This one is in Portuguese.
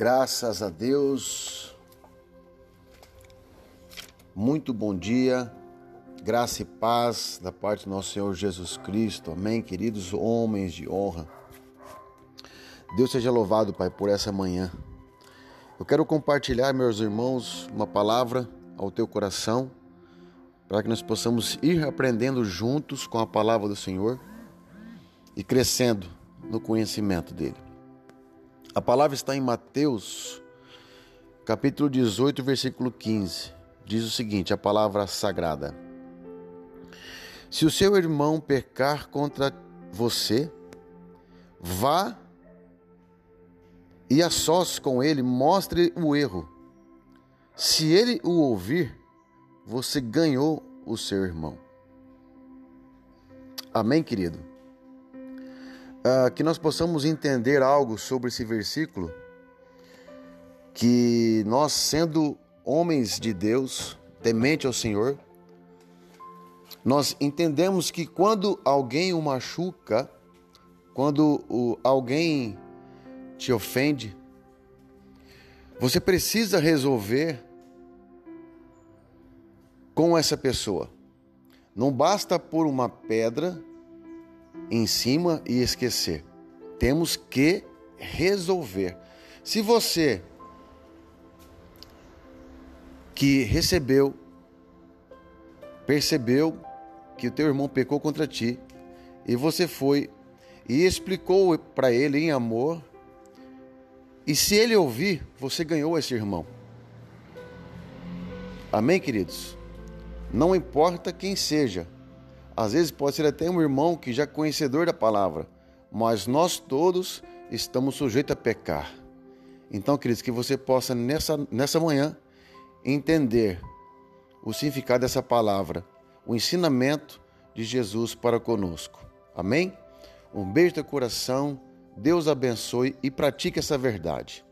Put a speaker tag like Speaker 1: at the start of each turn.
Speaker 1: Graças a Deus. Muito bom dia. Graça e paz da parte do nosso Senhor Jesus Cristo. Amém, queridos homens de honra. Deus seja louvado, Pai, por essa manhã. Eu quero compartilhar, meus irmãos, uma palavra ao teu coração, para que nós possamos ir aprendendo juntos com a palavra do Senhor e crescendo no conhecimento dele. A palavra está em Mateus, capítulo 18, versículo 15. Diz o seguinte: a palavra sagrada. Se o seu irmão pecar contra você, vá e a sós com ele mostre o erro. Se ele o ouvir, você ganhou o seu irmão. Amém, querido? Uh, que nós possamos entender algo sobre esse versículo, que nós, sendo homens de Deus, temente ao Senhor, nós entendemos que quando alguém o machuca, quando o, alguém te ofende, você precisa resolver com essa pessoa. Não basta pôr uma pedra em cima e esquecer. Temos que resolver. Se você que recebeu, percebeu que o teu irmão pecou contra ti e você foi e explicou para ele em amor, e se ele ouvir, você ganhou esse irmão. Amém, queridos? Não importa quem seja, às vezes pode ser até um irmão que já é conhecedor da palavra, mas nós todos estamos sujeitos a pecar. Então, queridos, que você possa nessa, nessa manhã entender o significado dessa palavra, o ensinamento de Jesus para conosco. Amém? Um beijo do coração, Deus abençoe e pratique essa verdade.